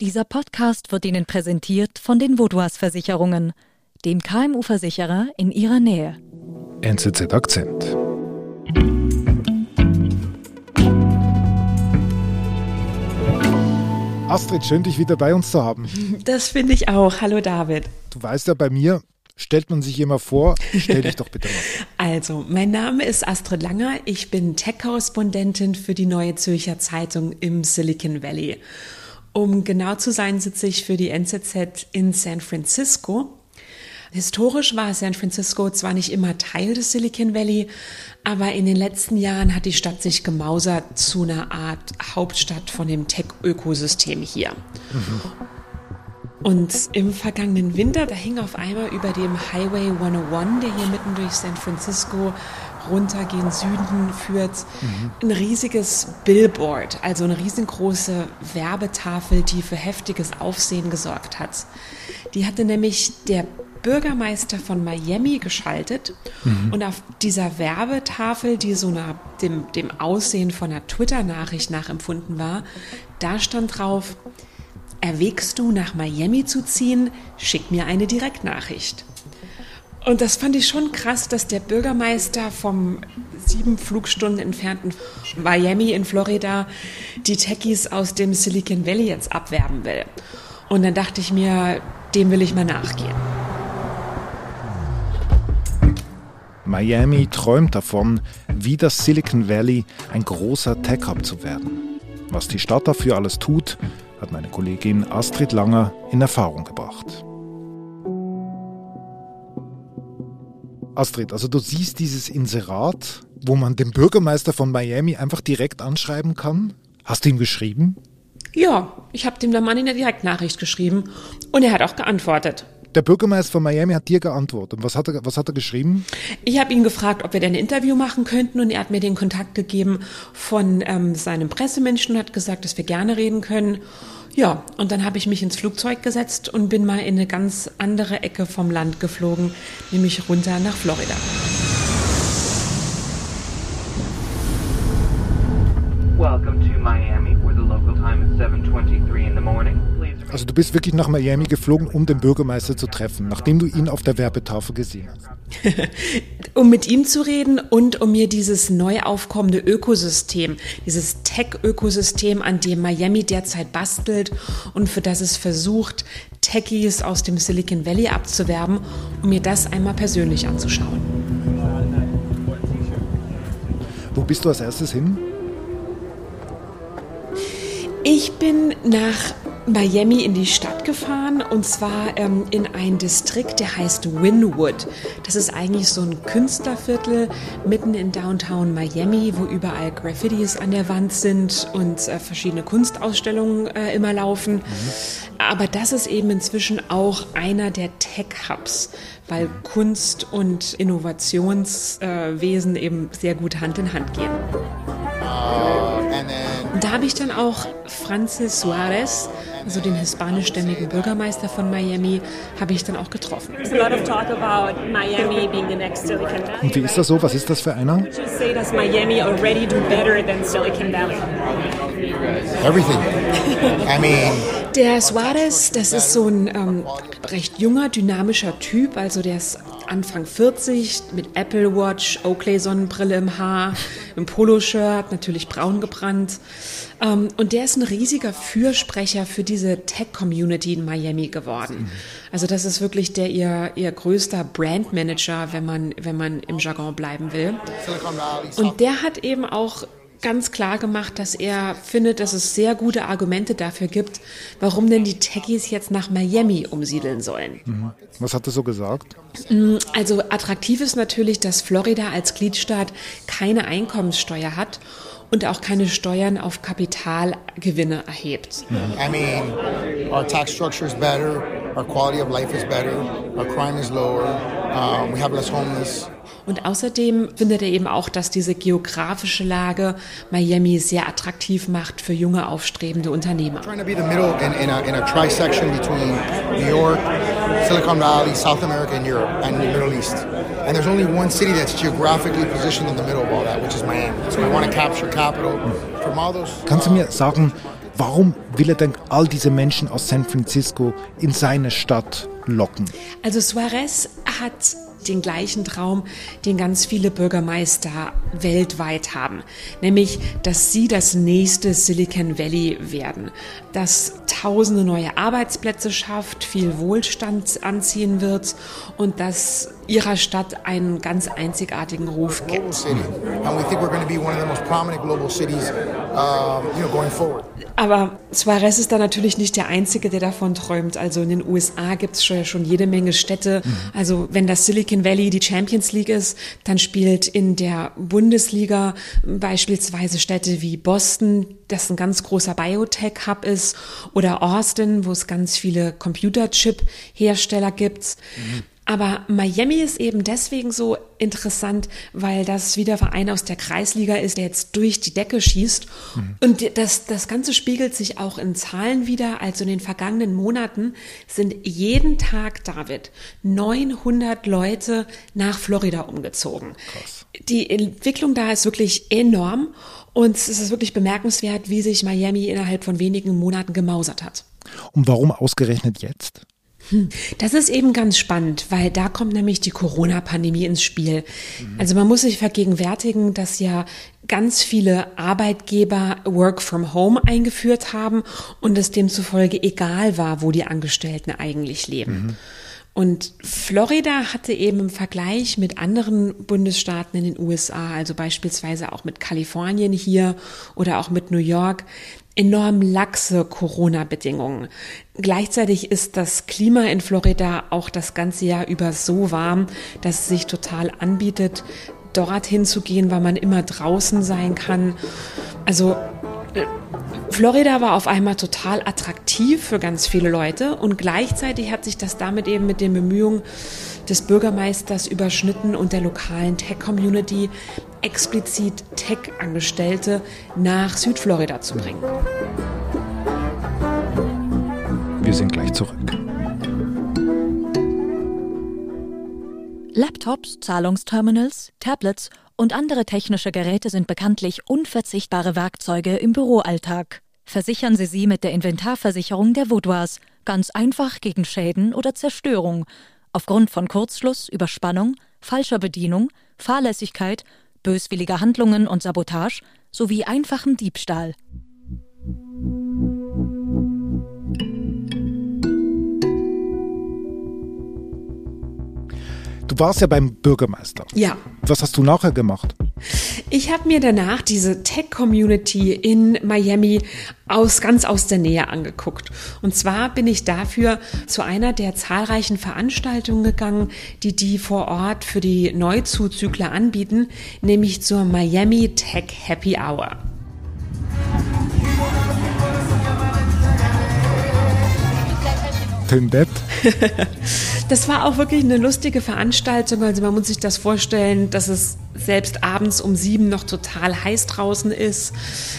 Dieser Podcast wird Ihnen präsentiert von den Vodouas Versicherungen, dem KMU-Versicherer in Ihrer Nähe. NZZ Akzent. Astrid, schön dich wieder bei uns zu haben. Das finde ich auch. Hallo David. Du weißt ja, bei mir stellt man sich immer vor. Stell dich doch bitte mal vor. Also, mein Name ist Astrid Langer. Ich bin Tech-Korrespondentin für die Neue Zürcher Zeitung im Silicon Valley. Um genau zu sein, sitze ich für die NZZ in San Francisco. Historisch war San Francisco zwar nicht immer Teil des Silicon Valley, aber in den letzten Jahren hat die Stadt sich gemausert zu einer Art Hauptstadt von dem Tech-Ökosystem hier. Mhm. Und im vergangenen Winter, da hing auf einmal über dem Highway 101, der hier mitten durch San Francisco runter gen Süden führt, mhm. ein riesiges Billboard, also eine riesengroße Werbetafel, die für heftiges Aufsehen gesorgt hat. Die hatte nämlich der Bürgermeister von Miami geschaltet mhm. und auf dieser Werbetafel, die so einer, dem, dem Aussehen von einer Twitter-Nachricht nachempfunden war, da stand drauf, erwägst du nach Miami zu ziehen, schick mir eine Direktnachricht. Und das fand ich schon krass, dass der Bürgermeister vom sieben Flugstunden entfernten Miami in Florida die Techies aus dem Silicon Valley jetzt abwerben will. Und dann dachte ich mir, dem will ich mal nachgehen. Miami träumt davon, wie das Silicon Valley ein großer Tech-Hub zu werden. Was die Stadt dafür alles tut, hat meine Kollegin Astrid Langer in Erfahrung gebracht. Astrid, also du siehst dieses Inserat, wo man den Bürgermeister von Miami einfach direkt anschreiben kann. Hast du ihm geschrieben? Ja, ich habe dem der Mann in der Direktnachricht geschrieben und er hat auch geantwortet. Der Bürgermeister von Miami hat dir geantwortet. Was hat er, was hat er geschrieben? Ich habe ihn gefragt, ob wir denn ein Interview machen könnten und er hat mir den Kontakt gegeben von ähm, seinem Pressemenschen und hat gesagt, dass wir gerne reden können. Ja, und dann habe ich mich ins Flugzeug gesetzt und bin mal in eine ganz andere Ecke vom Land geflogen, nämlich runter nach Florida. Welcome to Miami, where the local time is 7:23 in the morning. Also du bist wirklich nach Miami geflogen, um den Bürgermeister zu treffen, nachdem du ihn auf der Werbetafel gesehen hast. um mit ihm zu reden und um mir dieses neu aufkommende Ökosystem, dieses Tech-Ökosystem, an dem Miami derzeit bastelt und für das es versucht, Techies aus dem Silicon Valley abzuwerben, um mir das einmal persönlich anzuschauen. Wo bist du als erstes hin? Ich bin nach Miami in die Stadt gefahren und zwar ähm, in ein Distrikt, der heißt Wynwood. Das ist eigentlich so ein Künstlerviertel mitten in Downtown Miami, wo überall Graffitis an der Wand sind und äh, verschiedene Kunstausstellungen äh, immer laufen. Mhm. Aber das ist eben inzwischen auch einer der Tech-Hubs, weil Kunst und Innovationswesen äh, eben sehr gut Hand in Hand gehen. Uh, da habe ich dann auch Francis Suarez, also den hispanischstämmigen Bürgermeister von Miami, habe ich dann auch getroffen. Und wie ist das so? Was ist das für einer? Everything. I mean, der Suarez, das ist so ein ähm, recht junger, dynamischer Typ, also der ist Anfang 40 mit Apple Watch, Oakley Sonnenbrille im Haar, im Poloshirt, natürlich braun gebrannt. Ähm, und der ist ein riesiger Fürsprecher für diese Tech-Community in Miami geworden. Also das ist wirklich der ihr, ihr größter Brandmanager, wenn man, wenn man im Jargon bleiben will. Und der hat eben auch ganz klar gemacht, dass er findet, dass es sehr gute Argumente dafür gibt, warum denn die Techies jetzt nach Miami umsiedeln sollen. Mhm. Was hat er so gesagt? Mm, also attraktiv ist natürlich, dass Florida als Gliedstaat keine Einkommenssteuer hat und auch keine Steuern auf Kapitalgewinne erhebt. I mean, our tax structure is better, our quality of life is better, our crime is lower, um, we have less homeless. Und außerdem findet er eben auch, dass diese geografische Lage Miami sehr attraktiv macht für junge aufstrebende Unternehmer. Trying to be the middle in, in, a, in a trisection between New York, Silicon Valley, South America and Europe and the Middle East. And there's only one city that's geographically positioned in the middle of all that, which is Miami. So we want to capture capital from all those. Kannst du mir sagen, Warum will er denn all diese Menschen aus San Francisco in seine Stadt locken? Also Suarez hat den gleichen Traum, den ganz viele Bürgermeister weltweit haben, nämlich, dass sie das nächste Silicon Valley werden, das tausende neue Arbeitsplätze schafft, viel Wohlstand anziehen wird und das ihrer Stadt einen ganz einzigartigen Ruf gibt. Aber Suarez ist da natürlich nicht der Einzige, der davon träumt. Also in den USA gibt es schon jede Menge Städte. Mhm. Also wenn das Silicon Valley die Champions League ist, dann spielt in der Bundesliga beispielsweise Städte wie Boston, das ein ganz großer Biotech-Hub ist, oder Austin, wo es ganz viele Computerchip-Hersteller gibt. Mhm. Aber Miami ist eben deswegen so interessant, weil das wieder Verein aus der Kreisliga ist, der jetzt durch die Decke schießt. Mhm. Und das, das Ganze spiegelt sich auch in Zahlen wieder. Also in den vergangenen Monaten sind jeden Tag, David, 900 Leute nach Florida umgezogen. Krass. Die Entwicklung da ist wirklich enorm. Und es ist wirklich bemerkenswert, wie sich Miami innerhalb von wenigen Monaten gemausert hat. Und warum ausgerechnet jetzt? Hm, das ist eben ganz spannend, weil da kommt nämlich die Corona-Pandemie ins Spiel. Also man muss sich vergegenwärtigen, dass ja ganz viele Arbeitgeber Work from Home eingeführt haben und es demzufolge egal war, wo die Angestellten eigentlich leben. Mhm. Und Florida hatte eben im Vergleich mit anderen Bundesstaaten in den USA, also beispielsweise auch mit Kalifornien hier oder auch mit New York, enorm laxe Corona-Bedingungen. Gleichzeitig ist das Klima in Florida auch das ganze Jahr über so warm, dass es sich total anbietet, dorthin zu gehen, weil man immer draußen sein kann. Also äh, Florida war auf einmal total attraktiv für ganz viele Leute und gleichzeitig hat sich das damit eben mit den Bemühungen des Bürgermeisters überschnitten und der lokalen Tech-Community explizit Tech-Angestellte nach Südflorida zu bringen. Wir sind gleich zurück. Laptops, Zahlungsterminals, Tablets und andere technische Geräte sind bekanntlich unverzichtbare Werkzeuge im Büroalltag. Versichern Sie sie mit der Inventarversicherung der Vaudoise, ganz einfach gegen Schäden oder Zerstörung, aufgrund von Kurzschluss, Überspannung, falscher Bedienung, Fahrlässigkeit, böswilliger Handlungen und Sabotage sowie einfachem Diebstahl. Du warst ja beim Bürgermeister. Ja. Was hast du nachher gemacht? Ich habe mir danach diese Tech-Community in Miami aus ganz aus der Nähe angeguckt. Und zwar bin ich dafür zu einer der zahlreichen Veranstaltungen gegangen, die die vor Ort für die Neuzuzügler anbieten, nämlich zur Miami Tech Happy Hour. Tindett. das war auch wirklich eine lustige Veranstaltung. Also man muss sich das vorstellen, dass es selbst abends um sieben noch total heiß draußen ist,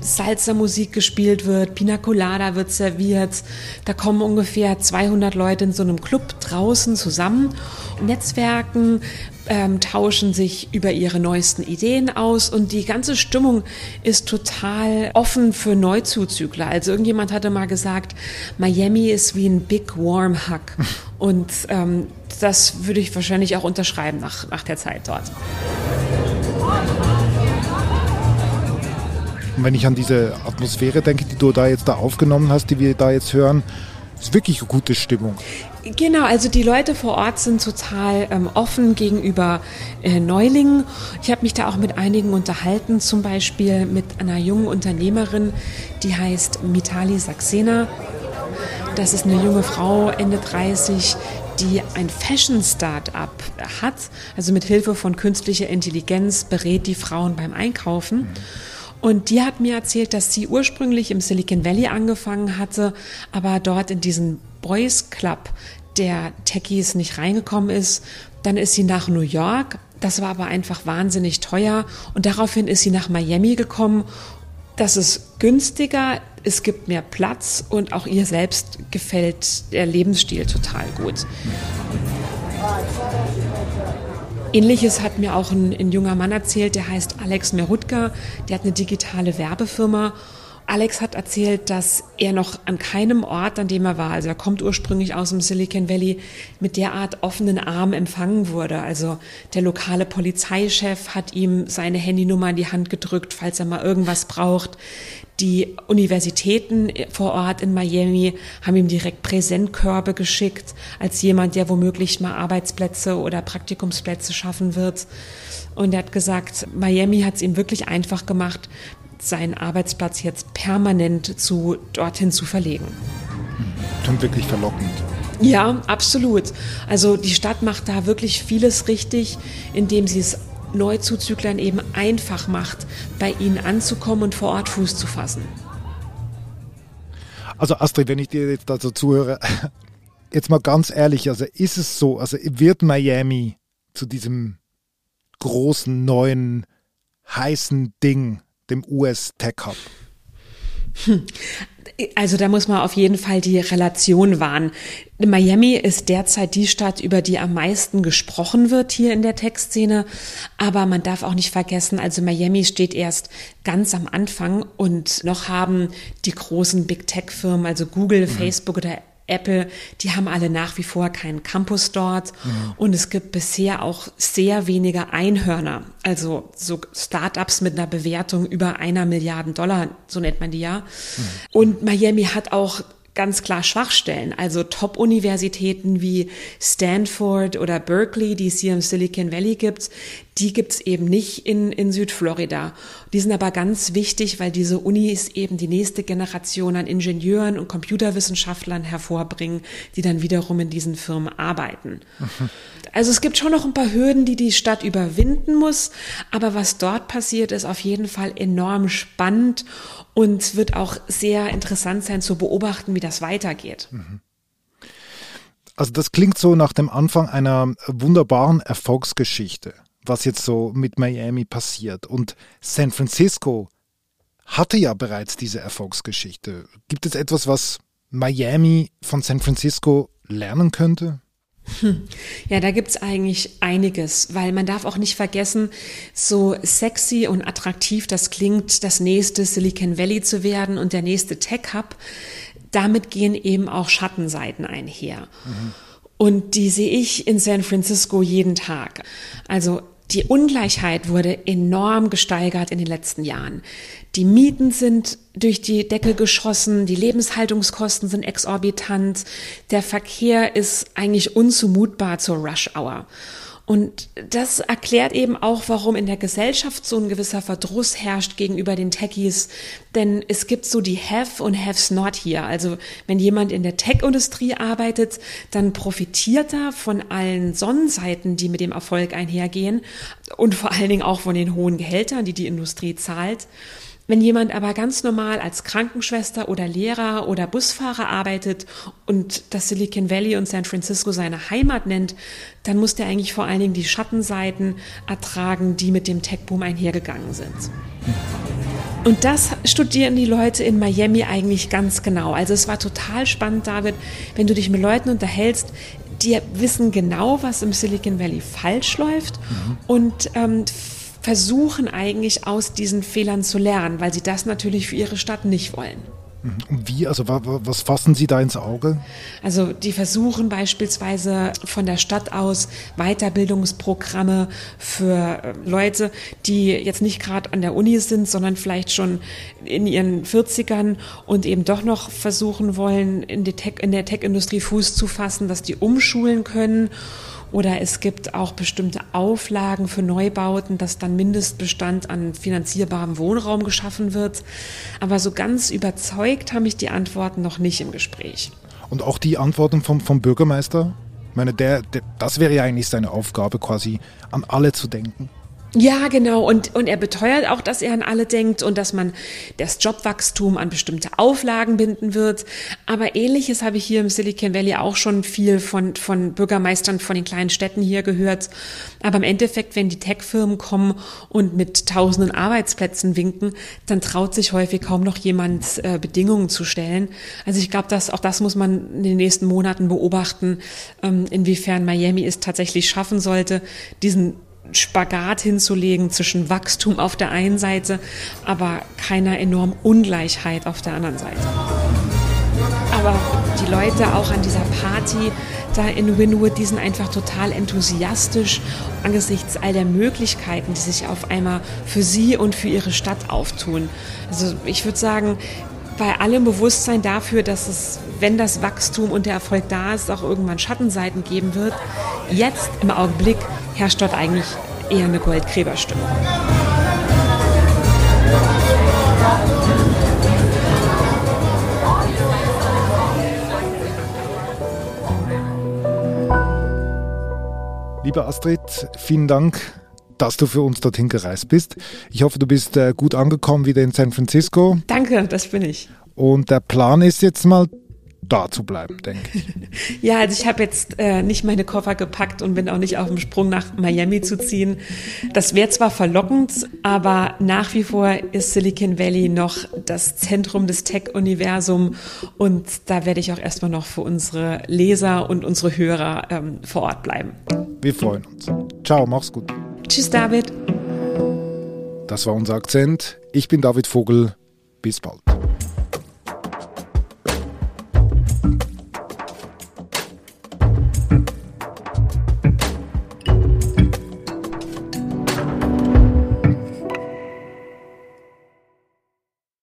Salsa-Musik gespielt wird, Pina Colada wird serviert. Da kommen ungefähr 200 Leute in so einem Club draußen zusammen, Netzwerken, ähm, tauschen sich über ihre neuesten Ideen aus und die ganze Stimmung ist total offen für Neuzuzügler. Also irgendjemand hatte mal gesagt, Miami ist wie ein Big Warm Hug und ähm, das würde ich wahrscheinlich auch unterschreiben nach, nach der Zeit dort. Und wenn ich an diese Atmosphäre denke, die du da jetzt da aufgenommen hast, die wir da jetzt hören, ist wirklich eine gute Stimmung. Genau, also die Leute vor Ort sind total ähm, offen gegenüber äh, Neulingen. Ich habe mich da auch mit einigen unterhalten, zum Beispiel mit einer jungen Unternehmerin, die heißt Mitali Saxena. Das ist eine junge Frau, Ende 30, die ein Fashion-Startup hat. Also mit Hilfe von künstlicher Intelligenz berät die Frauen beim Einkaufen. Und die hat mir erzählt, dass sie ursprünglich im Silicon Valley angefangen hatte, aber dort in diesen Boys Club der Techies nicht reingekommen ist. Dann ist sie nach New York. Das war aber einfach wahnsinnig teuer. Und daraufhin ist sie nach Miami gekommen. Das ist günstiger, es gibt mehr Platz und auch ihr selbst gefällt der Lebensstil total gut. Ähnliches hat mir auch ein, ein, junger Mann erzählt, der heißt Alex Merutka, der hat eine digitale Werbefirma Alex hat erzählt, dass er noch an keinem Ort, an dem er war, also er kommt ursprünglich aus dem Silicon Valley, mit derart offenen Armen empfangen wurde. Also der lokale Polizeichef hat ihm seine Handynummer in die Hand gedrückt, falls er mal irgendwas braucht. Die Universitäten vor Ort in Miami haben ihm direkt Präsentkörbe geschickt, als jemand, der womöglich mal Arbeitsplätze oder Praktikumsplätze schaffen wird. Und er hat gesagt, Miami hat es ihm wirklich einfach gemacht, seinen Arbeitsplatz jetzt permanent zu dorthin zu verlegen. Klingt wirklich verlockend. Ja, absolut. Also die Stadt macht da wirklich vieles richtig, indem sie es Neuzuzüglern eben einfach macht, bei ihnen anzukommen und vor Ort Fuß zu fassen. Also Astrid, wenn ich dir jetzt dazu zuhöre, jetzt mal ganz ehrlich, also ist es so, also wird Miami zu diesem großen, neuen, heißen Ding, dem US Tech Hub? Hm. Also da muss man auf jeden Fall die Relation wahren. Miami ist derzeit die Stadt, über die am meisten gesprochen wird hier in der Textszene. Aber man darf auch nicht vergessen, also Miami steht erst ganz am Anfang und noch haben die großen Big Tech Firmen, also Google, mhm. Facebook oder Apple, die haben alle nach wie vor keinen Campus dort. Mhm. Und es gibt bisher auch sehr wenige Einhörner, also so Startups mit einer Bewertung über einer Milliarde Dollar, so nennt man die ja. Mhm. Und Miami hat auch ganz klar Schwachstellen. Also Top-Universitäten wie Stanford oder Berkeley, die es hier im Silicon Valley gibt, die gibt's eben nicht in, in Südflorida. Die sind aber ganz wichtig, weil diese Unis eben die nächste Generation an Ingenieuren und Computerwissenschaftlern hervorbringen, die dann wiederum in diesen Firmen arbeiten. Mhm. Also es gibt schon noch ein paar Hürden, die die Stadt überwinden muss, aber was dort passiert, ist auf jeden Fall enorm spannend und wird auch sehr interessant sein zu beobachten, wie das weitergeht. Mhm. Also das klingt so nach dem Anfang einer wunderbaren Erfolgsgeschichte was jetzt so mit Miami passiert. Und San Francisco hatte ja bereits diese Erfolgsgeschichte. Gibt es etwas, was Miami von San Francisco lernen könnte? Hm. Ja, da gibt's eigentlich einiges, weil man darf auch nicht vergessen, so sexy und attraktiv das klingt, das nächste Silicon Valley zu werden und der nächste Tech-Hub, damit gehen eben auch Schattenseiten einher. Mhm. Und die sehe ich in San Francisco jeden Tag. Also die Ungleichheit wurde enorm gesteigert in den letzten Jahren. Die Mieten sind durch die Decke geschossen, die Lebenshaltungskosten sind exorbitant, der Verkehr ist eigentlich unzumutbar zur Rush Hour. Und das erklärt eben auch, warum in der Gesellschaft so ein gewisser Verdruss herrscht gegenüber den Techies. Denn es gibt so die Have und Haves not hier. Also wenn jemand in der Tech-Industrie arbeitet, dann profitiert er von allen Sonnenseiten, die mit dem Erfolg einhergehen und vor allen Dingen auch von den hohen Gehältern, die die Industrie zahlt. Wenn jemand aber ganz normal als Krankenschwester oder Lehrer oder Busfahrer arbeitet und das Silicon Valley und San Francisco seine Heimat nennt, dann muss der eigentlich vor allen Dingen die Schattenseiten ertragen, die mit dem Tech-Boom einhergegangen sind. Und das studieren die Leute in Miami eigentlich ganz genau. Also es war total spannend, David, wenn du dich mit Leuten unterhältst, die wissen genau, was im Silicon Valley falsch läuft mhm. und ähm, versuchen eigentlich aus diesen Fehlern zu lernen, weil sie das natürlich für ihre Stadt nicht wollen. Und wie, also was fassen Sie da ins Auge? Also die versuchen beispielsweise von der Stadt aus Weiterbildungsprogramme für äh, Leute, die jetzt nicht gerade an der Uni sind, sondern vielleicht schon in ihren 40ern und eben doch noch versuchen wollen, in, Tech, in der Tech-Industrie Fuß zu fassen, dass die umschulen können oder es gibt auch bestimmte Auflagen für Neubauten, dass dann Mindestbestand an finanzierbarem Wohnraum geschaffen wird. Aber so ganz überzeugt haben mich die Antworten noch nicht im Gespräch. Und auch die Antworten vom, vom Bürgermeister? Ich meine, der, der, das wäre ja eigentlich seine Aufgabe, quasi an alle zu denken. Ja, genau. Und, und er beteuert auch, dass er an alle denkt und dass man das Jobwachstum an bestimmte Auflagen binden wird. Aber ähnliches habe ich hier im Silicon Valley auch schon viel von, von Bürgermeistern von den kleinen Städten hier gehört. Aber im Endeffekt, wenn die Tech-Firmen kommen und mit tausenden Arbeitsplätzen winken, dann traut sich häufig kaum noch jemand, äh, Bedingungen zu stellen. Also ich glaube, dass auch das muss man in den nächsten Monaten beobachten, ähm, inwiefern Miami es tatsächlich schaffen sollte, diesen Spagat hinzulegen zwischen Wachstum auf der einen Seite, aber keiner enormen Ungleichheit auf der anderen Seite. Aber die Leute auch an dieser Party da in Winwood, die sind einfach total enthusiastisch angesichts all der Möglichkeiten, die sich auf einmal für sie und für ihre Stadt auftun. Also ich würde sagen, bei allem Bewusstsein dafür, dass es, wenn das Wachstum und der Erfolg da ist, auch irgendwann Schattenseiten geben wird, jetzt im Augenblick herrscht dort eigentlich eher eine Goldgräberstimmung. Liebe Astrid, vielen Dank, dass du für uns dorthin gereist bist. Ich hoffe, du bist äh, gut angekommen wieder in San Francisco. Danke, das bin ich. Und der Plan ist jetzt mal da zu bleiben, denke ich. ja, also ich habe jetzt äh, nicht meine Koffer gepackt und bin auch nicht auf dem Sprung nach Miami zu ziehen. Das wäre zwar verlockend, aber nach wie vor ist Silicon Valley noch das Zentrum des Tech-Universums und da werde ich auch erstmal noch für unsere Leser und unsere Hörer ähm, vor Ort bleiben. Wir freuen uns. Ciao, mach's gut. Tschüss, David. Das war unser Akzent. Ich bin David Vogel. Bis bald.